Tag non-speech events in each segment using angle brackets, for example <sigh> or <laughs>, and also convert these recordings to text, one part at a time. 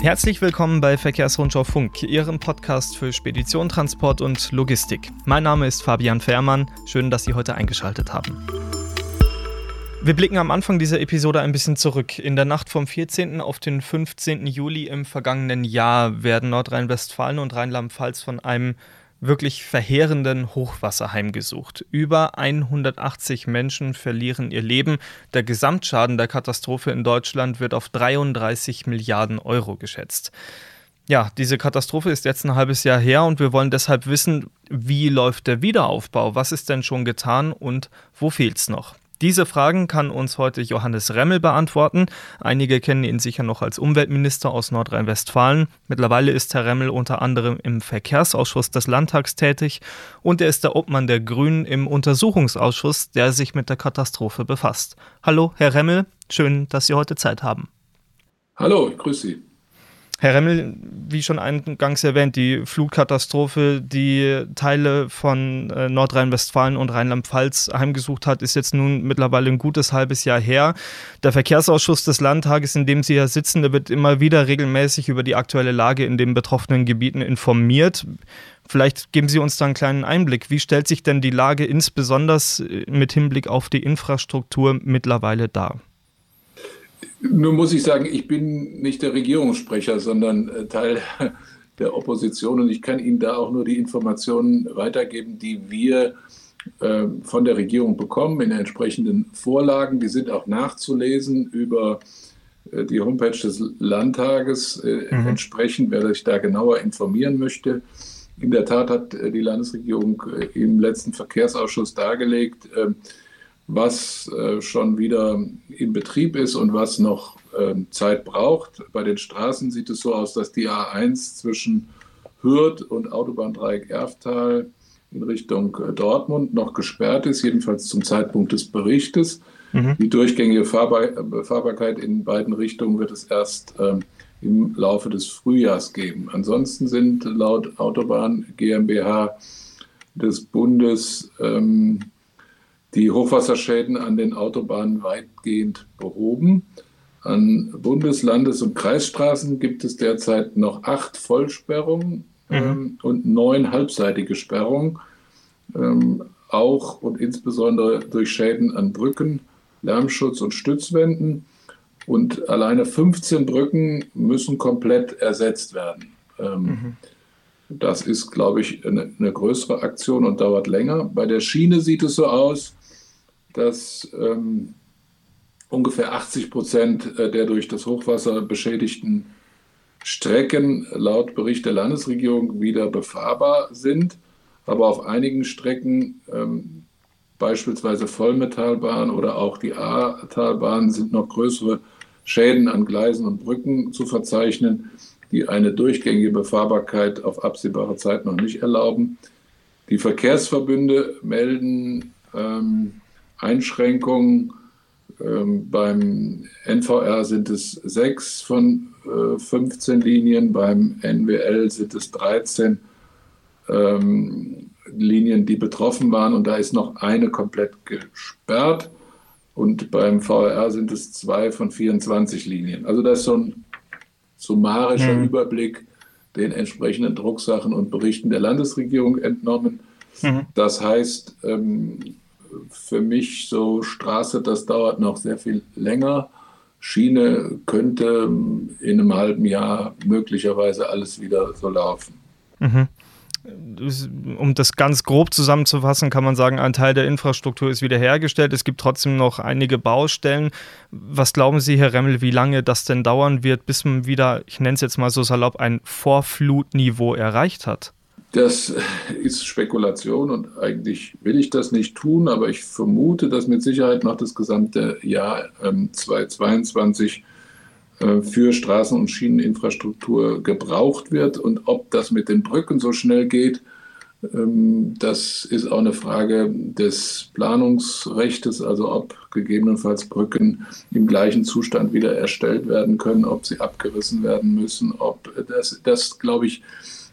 Herzlich willkommen bei Verkehrsrundschau Funk, Ihrem Podcast für Spedition, Transport und Logistik. Mein Name ist Fabian Fährmann. Schön, dass Sie heute eingeschaltet haben. Wir blicken am Anfang dieser Episode ein bisschen zurück. In der Nacht vom 14. auf den 15. Juli im vergangenen Jahr werden Nordrhein-Westfalen und Rheinland-Pfalz von einem wirklich verheerenden Hochwasser heimgesucht. Über 180 Menschen verlieren ihr Leben. Der Gesamtschaden der Katastrophe in Deutschland wird auf 33 Milliarden Euro geschätzt. Ja, diese Katastrophe ist jetzt ein halbes Jahr her und wir wollen deshalb wissen, wie läuft der Wiederaufbau? Was ist denn schon getan und wo fehlt es noch? Diese Fragen kann uns heute Johannes Remmel beantworten. Einige kennen ihn sicher noch als Umweltminister aus Nordrhein-Westfalen. Mittlerweile ist Herr Remmel unter anderem im Verkehrsausschuss des Landtags tätig und er ist der Obmann der Grünen im Untersuchungsausschuss, der sich mit der Katastrophe befasst. Hallo, Herr Remmel, schön, dass Sie heute Zeit haben. Hallo, ich grüße Sie. Herr Remmel, wie schon eingangs erwähnt, die Flugkatastrophe, die Teile von äh, Nordrhein-Westfalen und Rheinland-Pfalz heimgesucht hat, ist jetzt nun mittlerweile ein gutes halbes Jahr her. Der Verkehrsausschuss des Landtages, in dem Sie ja sitzen, der wird immer wieder regelmäßig über die aktuelle Lage in den betroffenen Gebieten informiert. Vielleicht geben Sie uns da einen kleinen Einblick. Wie stellt sich denn die Lage insbesondere mit Hinblick auf die Infrastruktur mittlerweile dar? Nun muss ich sagen, ich bin nicht der Regierungssprecher, sondern äh, Teil <laughs> der Opposition und ich kann Ihnen da auch nur die Informationen weitergeben, die wir äh, von der Regierung bekommen in entsprechenden Vorlagen. Die sind auch nachzulesen über äh, die Homepage des Landtages. Mhm. Entsprechend, wer sich da genauer informieren möchte. In der Tat hat die Landesregierung im letzten Verkehrsausschuss dargelegt, was äh, schon wieder in Betrieb ist und was noch äh, Zeit braucht. Bei den Straßen sieht es so aus, dass die A1 zwischen Hürth und Autobahndreieck Erftal in Richtung äh, Dortmund noch gesperrt ist, jedenfalls zum Zeitpunkt des Berichtes. Mhm. Die durchgängige Fahrbar Fahrbarkeit in beiden Richtungen wird es erst ähm, im Laufe des Frühjahrs geben. Ansonsten sind laut Autobahn GmbH des Bundes ähm, die Hochwasserschäden an den Autobahnen weitgehend behoben. An Bundes-, Landes- und Kreisstraßen gibt es derzeit noch acht Vollsperrungen mhm. ähm, und neun halbseitige Sperrungen, ähm, auch und insbesondere durch Schäden an Brücken, Lärmschutz und Stützwänden. Und alleine 15 Brücken müssen komplett ersetzt werden. Ähm, mhm. Das ist, glaube ich, eine, eine, größere Aktion und dauert länger. Bei der Schiene sieht es so aus, dass ähm, ungefähr 80 Prozent äh, der durch das Hochwasser beschädigten Strecken laut Bericht der Landesregierung wieder befahrbar sind. Aber auf einigen Strecken, ähm, beispielsweise Vollmetallbahn oder auch die A-Talbahn, sind noch größere Schäden an Gleisen und Brücken zu verzeichnen, die eine durchgängige Befahrbarkeit auf absehbare Zeit noch nicht erlauben. Die Verkehrsverbünde melden ähm, Einschränkungen. Ähm, beim NVR sind es sechs von äh, 15 Linien, beim NWL sind es 13 ähm, Linien, die betroffen waren und da ist noch eine komplett gesperrt. Und beim VRR sind es zwei von 24 Linien. Also das ist so ein summarischer mhm. Überblick den entsprechenden Drucksachen und Berichten der Landesregierung entnommen. Mhm. Das heißt, ähm, für mich so Straße, das dauert noch sehr viel länger. Schiene könnte in einem halben Jahr möglicherweise alles wieder so laufen. Mhm. Um das ganz grob zusammenzufassen, kann man sagen, ein Teil der Infrastruktur ist wiederhergestellt. Es gibt trotzdem noch einige Baustellen. Was glauben Sie, Herr Remmel, wie lange das denn dauern wird, bis man wieder, ich nenne es jetzt mal so salopp, ein Vorflutniveau erreicht hat? Das <laughs> ist Spekulation und eigentlich will ich das nicht tun, aber ich vermute, dass mit Sicherheit noch das gesamte Jahr ähm, 2022 äh, für Straßen- und Schieneninfrastruktur gebraucht wird. Und ob das mit den Brücken so schnell geht, ähm, das ist auch eine Frage des Planungsrechtes, also ob gegebenenfalls Brücken im gleichen Zustand wieder erstellt werden können, ob sie abgerissen werden müssen, ob das, das glaube ich,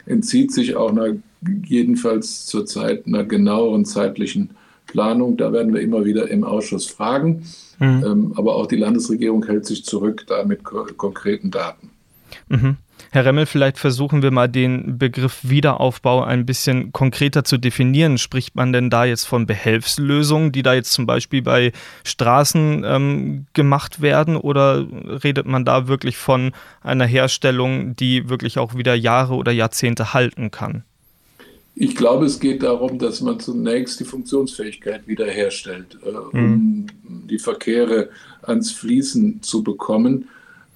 entzieht sich auch einer, jedenfalls zurzeit einer genaueren zeitlichen Planung. Da werden wir immer wieder im Ausschuss fragen. Mhm. Ähm, aber auch die Landesregierung hält sich zurück da mit ko konkreten Daten. Mhm. Herr Remmel, vielleicht versuchen wir mal den Begriff Wiederaufbau ein bisschen konkreter zu definieren. Spricht man denn da jetzt von Behelfslösungen, die da jetzt zum Beispiel bei Straßen ähm, gemacht werden, oder redet man da wirklich von einer Herstellung, die wirklich auch wieder Jahre oder Jahrzehnte halten kann? Ich glaube, es geht darum, dass man zunächst die Funktionsfähigkeit wiederherstellt, äh, um mhm. die Verkehre ans Fließen zu bekommen.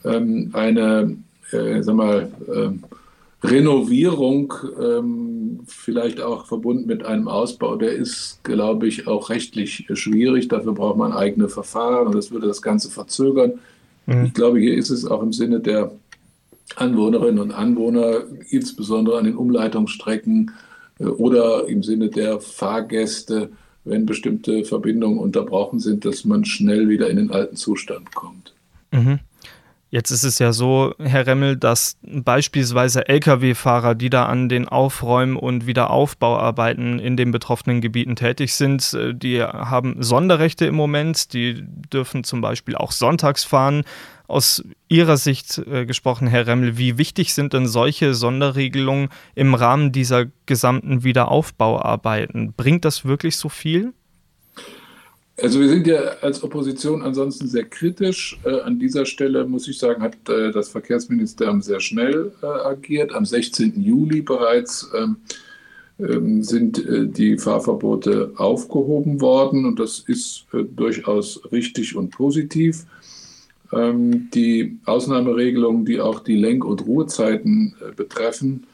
Ähm, eine äh, sag mal, äh, Renovierung, ähm, vielleicht auch verbunden mit einem Ausbau, der ist, glaube ich, auch rechtlich schwierig. Dafür braucht man eigene Verfahren und das würde das Ganze verzögern. Mhm. Ich glaube, hier ist es auch im Sinne der Anwohnerinnen und Anwohner, insbesondere an den Umleitungsstrecken äh, oder im Sinne der Fahrgäste, wenn bestimmte Verbindungen unterbrochen sind, dass man schnell wieder in den alten Zustand kommt. Mhm. Jetzt ist es ja so, Herr Remmel, dass beispielsweise Lkw-Fahrer, die da an den Aufräumen und Wiederaufbauarbeiten in den betroffenen Gebieten tätig sind, äh, die haben Sonderrechte im Moment. Die dürfen zum Beispiel auch sonntags fahren. Aus Ihrer Sicht äh, gesprochen, Herr Remmel, wie wichtig sind denn solche Sonderregelungen im Rahmen dieser gesamten Wiederaufbauarbeiten? Bringt das wirklich so viel? Also wir sind ja als Opposition ansonsten sehr kritisch. Äh, an dieser Stelle muss ich sagen, hat äh, das Verkehrsministerium sehr schnell äh, agiert. Am 16. Juli bereits ähm, ähm, sind äh, die Fahrverbote aufgehoben worden und das ist äh, durchaus richtig und positiv. Ähm, die Ausnahmeregelungen, die auch die Lenk- und Ruhezeiten äh, betreffen,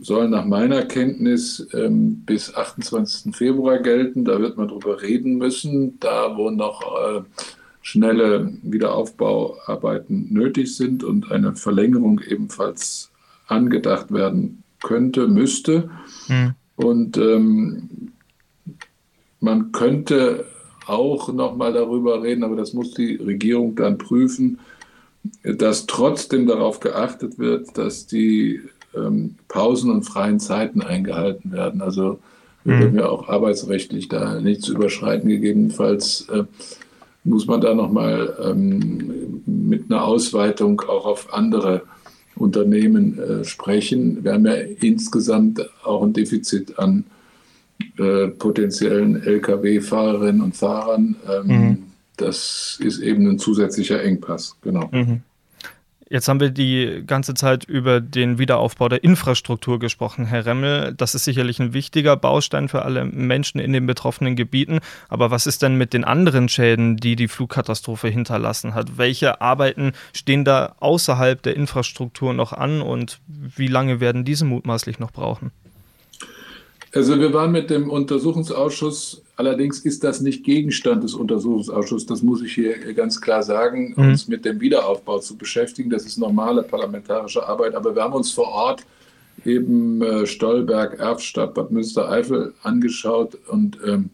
sollen nach meiner Kenntnis ähm, bis 28. Februar gelten. Da wird man drüber reden müssen. Da, wo noch äh, schnelle Wiederaufbauarbeiten nötig sind und eine Verlängerung ebenfalls angedacht werden könnte, müsste. Mhm. Und ähm, man könnte auch noch mal darüber reden, aber das muss die Regierung dann prüfen, dass trotzdem darauf geachtet wird, dass die ähm, Pausen und freien Zeiten eingehalten werden. Also wir mhm. würden ja auch arbeitsrechtlich da nichts überschreiten. Gegebenenfalls äh, muss man da nochmal ähm, mit einer Ausweitung auch auf andere Unternehmen äh, sprechen. Wir haben ja insgesamt auch ein Defizit an äh, potenziellen Lkw-Fahrerinnen und Fahrern. Ähm, mhm. Das ist eben ein zusätzlicher Engpass, genau. Mhm. Jetzt haben wir die ganze Zeit über den Wiederaufbau der Infrastruktur gesprochen, Herr Remmel. Das ist sicherlich ein wichtiger Baustein für alle Menschen in den betroffenen Gebieten. Aber was ist denn mit den anderen Schäden, die die Flugkatastrophe hinterlassen hat? Welche Arbeiten stehen da außerhalb der Infrastruktur noch an und wie lange werden diese mutmaßlich noch brauchen? Also wir waren mit dem Untersuchungsausschuss, allerdings ist das nicht Gegenstand des Untersuchungsausschusses, das muss ich hier ganz klar sagen, mhm. uns mit dem Wiederaufbau zu beschäftigen. Das ist normale parlamentarische Arbeit, aber wir haben uns vor Ort eben äh, Stolberg, Erfstadt, Bad Münstereifel angeschaut und ähm,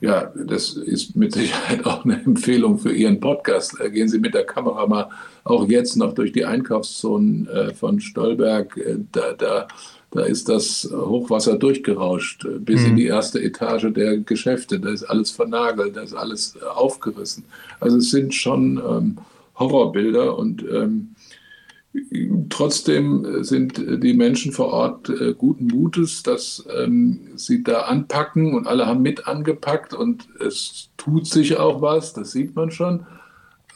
ja, das ist mit Sicherheit auch eine Empfehlung für Ihren Podcast. Äh, gehen Sie mit der Kamera mal auch jetzt noch durch die Einkaufszonen äh, von Stolberg. Äh, da, da da ist das Hochwasser durchgerauscht bis mhm. in die erste Etage der Geschäfte. Da ist alles vernagelt, da ist alles äh, aufgerissen. Also es sind schon ähm, Horrorbilder und ähm, trotzdem sind die Menschen vor Ort äh, guten Mutes, dass ähm, sie da anpacken und alle haben mit angepackt und es tut sich auch was, das sieht man schon.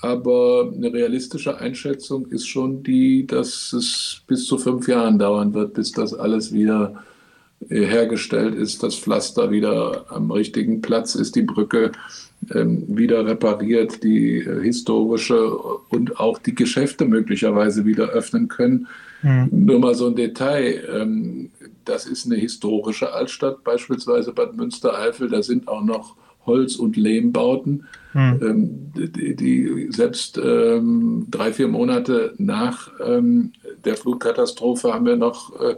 Aber eine realistische Einschätzung ist schon die, dass es bis zu fünf Jahren dauern wird, bis das alles wieder äh, hergestellt ist, das Pflaster wieder am richtigen Platz ist, die Brücke ähm, wieder repariert, die äh, historische und auch die Geschäfte möglicherweise wieder öffnen können. Mhm. Nur mal so ein Detail. Ähm, das ist eine historische Altstadt, beispielsweise Bad Münstereifel. Da sind auch noch Holz- und Lehmbauten, hm. die, die, selbst ähm, drei, vier Monate nach ähm, der Flutkatastrophe haben wir noch äh,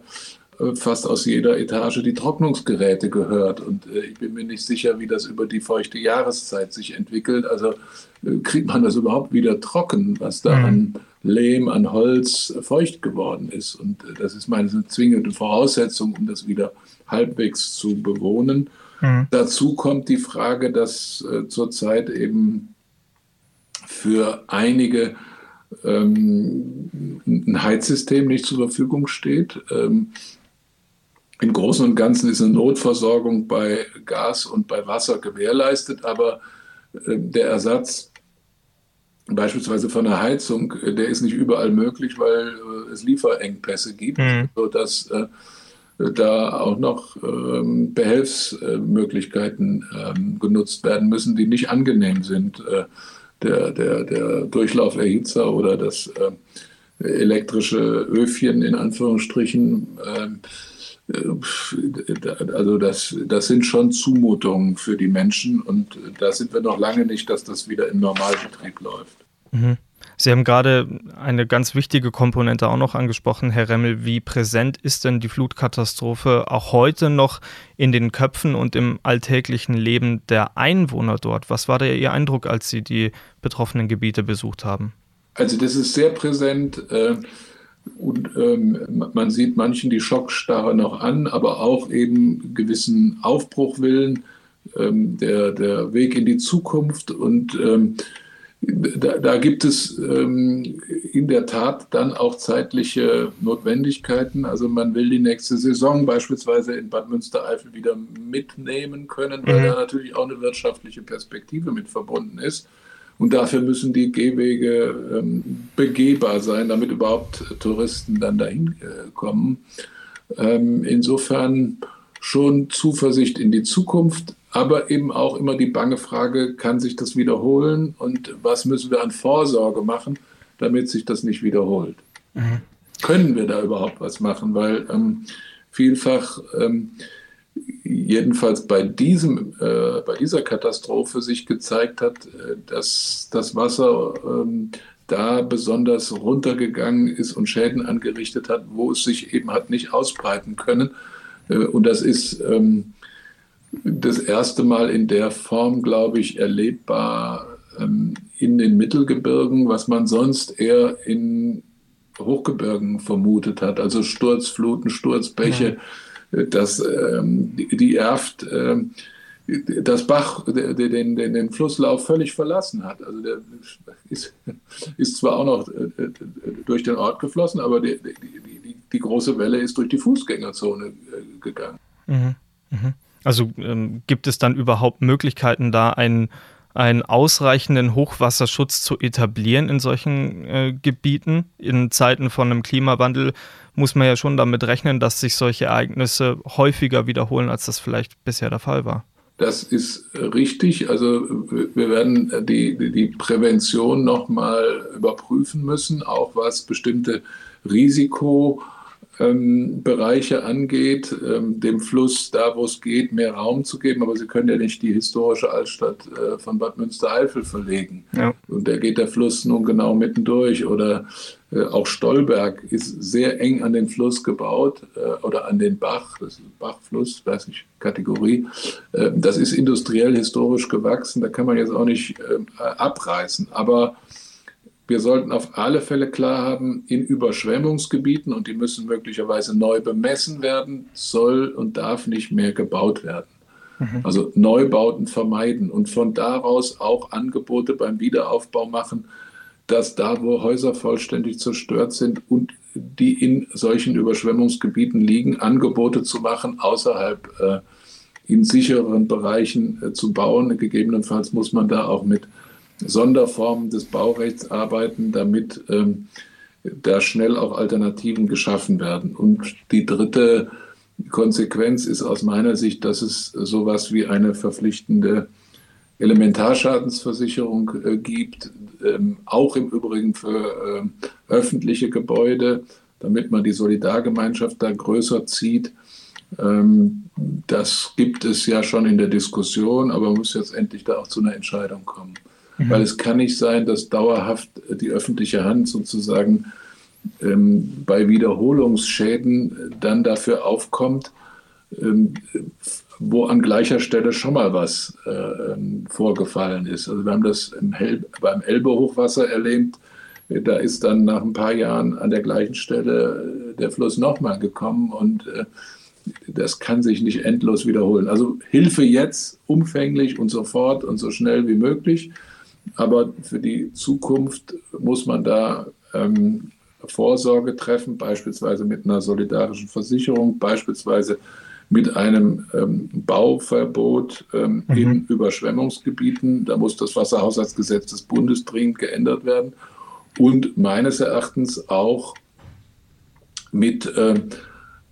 fast aus jeder Etage die Trocknungsgeräte gehört. Und äh, ich bin mir nicht sicher, wie das über die feuchte Jahreszeit sich entwickelt. Also äh, kriegt man das überhaupt wieder trocken, was da hm. an Lehm, an Holz feucht geworden ist. Und äh, das ist meine zwingende Voraussetzung, um das wieder halbwegs zu bewohnen. Mhm. Dazu kommt die Frage, dass äh, zurzeit eben für einige ähm, ein Heizsystem nicht zur Verfügung steht. Ähm, Im Großen und Ganzen ist eine Notversorgung bei Gas und bei Wasser gewährleistet, aber äh, der Ersatz beispielsweise von der Heizung, äh, der ist nicht überall möglich, weil äh, es Lieferengpässe gibt, mhm. sodass äh, da auch noch ähm, Behelfsmöglichkeiten ähm, genutzt werden müssen, die nicht angenehm sind. Äh, der, der, der Durchlauferhitzer oder das äh, elektrische Öfchen in Anführungsstrichen. Ähm, äh, also das, das sind schon Zumutungen für die Menschen und da sind wir noch lange nicht, dass das wieder im Normalbetrieb läuft. Mhm. Sie haben gerade eine ganz wichtige Komponente auch noch angesprochen, Herr Remmel. Wie präsent ist denn die Flutkatastrophe auch heute noch in den Köpfen und im alltäglichen Leben der Einwohner dort? Was war da Ihr Eindruck, als Sie die betroffenen Gebiete besucht haben? Also das ist sehr präsent. Äh, und ähm, man sieht manchen die Schockstarre noch an, aber auch eben gewissen Aufbruchwillen, ähm, der, der Weg in die Zukunft und ähm, da, da, gibt es ähm, in der Tat dann auch zeitliche Notwendigkeiten. Also man will die nächste Saison beispielsweise in Bad Münstereifel wieder mitnehmen können, weil mhm. da natürlich auch eine wirtschaftliche Perspektive mit verbunden ist. Und dafür müssen die Gehwege ähm, begehbar sein, damit überhaupt Touristen dann dahin äh, kommen. Ähm, insofern schon Zuversicht in die Zukunft, aber eben auch immer die bange Frage, kann sich das wiederholen und was müssen wir an Vorsorge machen, damit sich das nicht wiederholt? Mhm. Können wir da überhaupt was machen? Weil ähm, vielfach, ähm, jedenfalls bei, diesem, äh, bei dieser Katastrophe sich gezeigt hat, äh, dass das Wasser ähm, da besonders runtergegangen ist und Schäden angerichtet hat, wo es sich eben hat nicht ausbreiten können. Äh, und das ist ähm, das erste Mal in der Form, glaube ich, erlebbar ähm, in den Mittelgebirgen, was man sonst eher in Hochgebirgen vermutet hat, also Sturzfluten, Sturzbäche, ja. Äh, dass ähm, die, die Erft ähm, das Bach den, den, den, Flusslauf völlig verlassen hat. Also der ist, ist zwar auch noch äh, äh, durch den Ort geflossen, aber die, die, die, die große Welle ist durch die Fußgängerzone gegangen. Mhm. Mhm. Also ähm, gibt es dann überhaupt Möglichkeiten, da einen, einen ausreichenden Hochwasserschutz zu etablieren in solchen äh, Gebieten? In Zeiten von einem Klimawandel muss man ja schon damit rechnen, dass sich solche Ereignisse häufiger wiederholen, als das vielleicht bisher der Fall war. Das ist richtig. Also wir werden die, die Prävention nochmal überprüfen müssen, auch was bestimmte Risiko ähm, Bereiche angeht, ähm, dem Fluss da, wo es geht, mehr Raum zu geben. Aber Sie können ja nicht die historische Altstadt äh, von Bad Münstereifel verlegen. Ja. Und da geht der Fluss nun genau mittendurch. Oder äh, auch Stolberg ist sehr eng an den Fluss gebaut äh, oder an den Bach. Das ist Bachfluss, weiß nicht, Kategorie. Ähm, das ist industriell historisch gewachsen. Da kann man jetzt auch nicht ähm, abreißen. Aber wir sollten auf alle Fälle klar haben, in Überschwemmungsgebieten, und die müssen möglicherweise neu bemessen werden, soll und darf nicht mehr gebaut werden. Mhm. Also Neubauten vermeiden und von daraus auch Angebote beim Wiederaufbau machen, dass da, wo Häuser vollständig zerstört sind und die in solchen Überschwemmungsgebieten liegen, Angebote zu machen, außerhalb äh, in sicheren Bereichen äh, zu bauen. Gegebenenfalls muss man da auch mit Sonderformen des Baurechts arbeiten, damit ähm, da schnell auch Alternativen geschaffen werden. Und die dritte Konsequenz ist aus meiner Sicht, dass es sowas wie eine verpflichtende Elementarschadensversicherung äh, gibt, ähm, auch im Übrigen für äh, öffentliche Gebäude, damit man die Solidargemeinschaft da größer zieht. Ähm, das gibt es ja schon in der Diskussion, aber man muss jetzt endlich da auch zu einer Entscheidung kommen. Mhm. Weil es kann nicht sein, dass dauerhaft die öffentliche Hand sozusagen ähm, bei Wiederholungsschäden dann dafür aufkommt, ähm, wo an gleicher Stelle schon mal was äh, ähm, vorgefallen ist. Also wir haben das Hel beim Elbe-Hochwasser erlebt. Da ist dann nach ein paar Jahren an der gleichen Stelle äh, der Fluss nochmal gekommen und äh, das kann sich nicht endlos wiederholen. Also Hilfe jetzt umfänglich und sofort und so schnell wie möglich. Aber für die Zukunft muss man da ähm, Vorsorge treffen, beispielsweise mit einer solidarischen Versicherung, beispielsweise mit einem ähm, Bauverbot ähm, mhm. in Überschwemmungsgebieten. Da muss das Wasserhaushaltsgesetz des Bundes dringend geändert werden. Und meines Erachtens auch mit äh,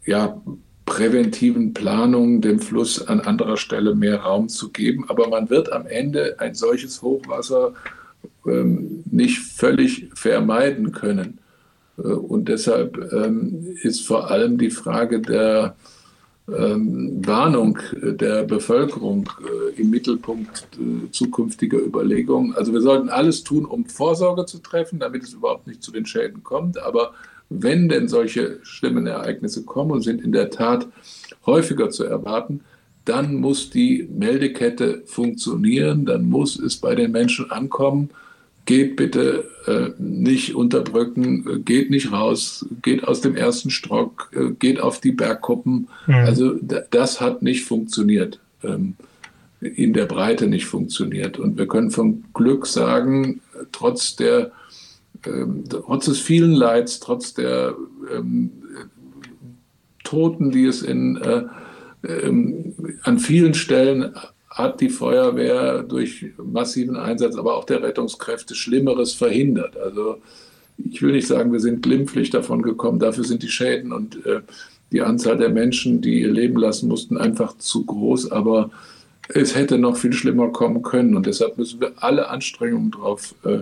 ja, präventiven Planungen dem Fluss an anderer Stelle mehr Raum zu geben. Aber man wird am Ende ein solches Hochwasser ähm, nicht völlig vermeiden können. Äh, und deshalb ähm, ist vor allem die Frage der ähm, Warnung der Bevölkerung äh, im Mittelpunkt äh, zukünftiger Überlegungen. Also wir sollten alles tun, um Vorsorge zu treffen, damit es überhaupt nicht zu den Schäden kommt. Aber wenn denn solche schlimmen Ereignisse kommen und sind in der Tat häufiger zu erwarten, dann muss die Meldekette funktionieren, dann muss es bei den Menschen ankommen geht bitte äh, nicht unter Brücken, äh, geht nicht raus, geht aus dem ersten Stock, äh, geht auf die Bergkuppen. Mhm. Also das hat nicht funktioniert, ähm, in der Breite nicht funktioniert. Und wir können von Glück sagen, trotz der ähm, trotz des vielen Leids, trotz der ähm, Toten, die es in, äh, ähm, an vielen Stellen hat die Feuerwehr durch massiven Einsatz, aber auch der Rettungskräfte Schlimmeres verhindert. Also ich will nicht sagen, wir sind glimpflich davon gekommen. Dafür sind die Schäden und äh, die Anzahl der Menschen, die ihr Leben lassen mussten, einfach zu groß. Aber es hätte noch viel schlimmer kommen können. Und deshalb müssen wir alle Anstrengungen darauf äh,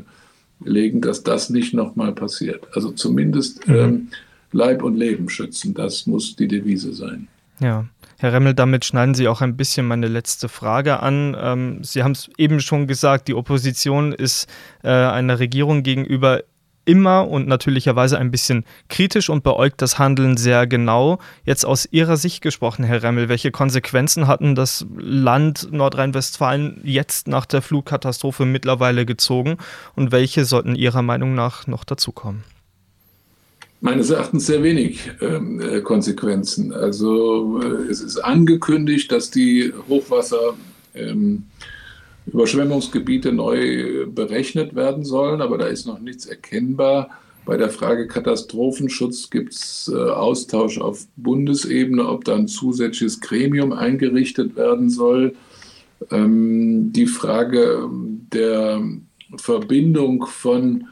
legen, dass das nicht nochmal passiert. Also zumindest mhm. ähm, Leib und Leben schützen. Das muss die Devise sein. Ja. Herr Remmel, damit schneiden Sie auch ein bisschen meine letzte Frage an. Ähm, Sie haben es eben schon gesagt, die Opposition ist äh, einer Regierung gegenüber immer und natürlicherweise ein bisschen kritisch und beäugt das Handeln sehr genau. Jetzt aus Ihrer Sicht gesprochen, Herr Remmel, welche Konsequenzen hatten das Land Nordrhein-Westfalen jetzt nach der Flugkatastrophe mittlerweile gezogen und welche sollten Ihrer Meinung nach noch dazukommen? meines Erachtens sehr wenig ähm, äh, Konsequenzen. Also äh, es ist angekündigt, dass die Hochwasser ähm, Überschwemmungsgebiete neu berechnet werden sollen, aber da ist noch nichts erkennbar. Bei der Frage Katastrophenschutz gibt es äh, Austausch auf Bundesebene, ob da ein zusätzliches Gremium eingerichtet werden soll. Ähm, die Frage der Verbindung von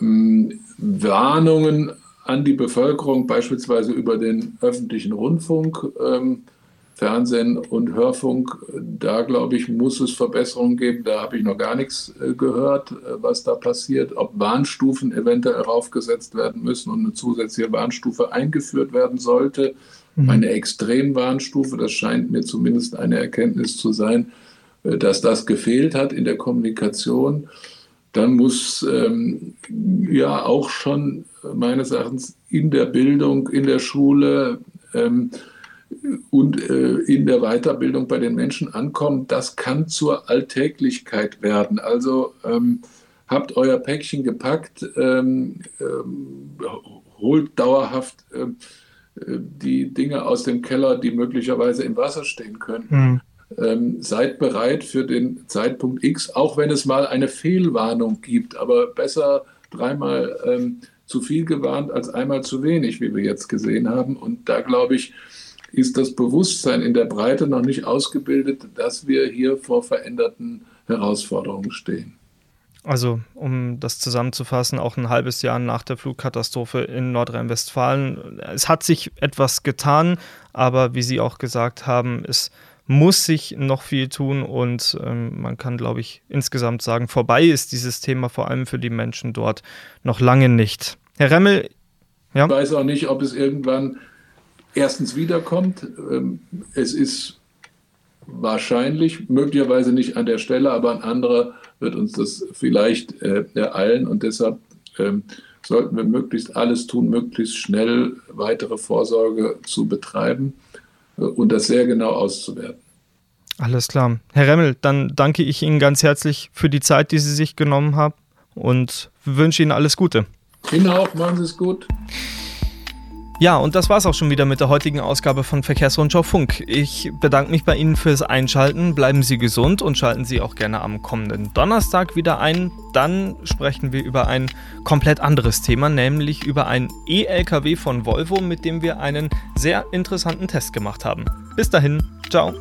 ähm, Warnungen an die Bevölkerung, beispielsweise über den öffentlichen Rundfunk, ähm, Fernsehen und Hörfunk. Da, glaube ich, muss es Verbesserungen geben. Da habe ich noch gar nichts äh, gehört, äh, was da passiert. Ob Warnstufen eventuell raufgesetzt werden müssen und eine zusätzliche Warnstufe eingeführt werden sollte. Mhm. Eine Extremwarnstufe, das scheint mir zumindest eine Erkenntnis zu sein, äh, dass das gefehlt hat in der Kommunikation dann muss ähm, ja auch schon meines Erachtens in der Bildung, in der Schule ähm, und äh, in der Weiterbildung bei den Menschen ankommen. Das kann zur Alltäglichkeit werden. Also ähm, habt euer Päckchen gepackt, ähm, ähm, holt dauerhaft äh, die Dinge aus dem Keller, die möglicherweise im Wasser stehen können. Mhm ähm, seid bereit für den Zeitpunkt X, auch wenn es mal eine Fehlwarnung gibt, aber besser dreimal ähm, zu viel gewarnt als einmal zu wenig, wie wir jetzt gesehen haben. Und da glaube ich, ist das Bewusstsein in der Breite noch nicht ausgebildet, dass wir hier vor veränderten Herausforderungen stehen. Also, um das zusammenzufassen, auch ein halbes Jahr nach der Flugkatastrophe in Nordrhein-Westfalen. Es hat sich etwas getan, aber wie Sie auch gesagt haben, ist muss sich noch viel tun und ähm, man kann, glaube ich, insgesamt sagen, vorbei ist dieses Thema vor allem für die Menschen dort noch lange nicht. Herr Remmel, ja? Ich weiß auch nicht, ob es irgendwann erstens wiederkommt. Ähm, es ist wahrscheinlich, möglicherweise nicht an der Stelle, aber an anderer wird uns das vielleicht äh, ereilen und deshalb ähm, sollten wir möglichst alles tun, möglichst schnell weitere Vorsorge zu betreiben und das sehr genau auszuwerten. Alles klar. Herr Remmel, dann danke ich Ihnen ganz herzlich für die Zeit, die Sie sich genommen haben und wünsche Ihnen alles Gute. Ihnen auch, machen Sie es gut. Ja, und das war's auch schon wieder mit der heutigen Ausgabe von Verkehrsrundschau Funk. Ich bedanke mich bei Ihnen fürs Einschalten. Bleiben Sie gesund und schalten Sie auch gerne am kommenden Donnerstag wieder ein. Dann sprechen wir über ein komplett anderes Thema, nämlich über ein E-LKW von Volvo, mit dem wir einen sehr interessanten Test gemacht haben. Bis dahin, ciao.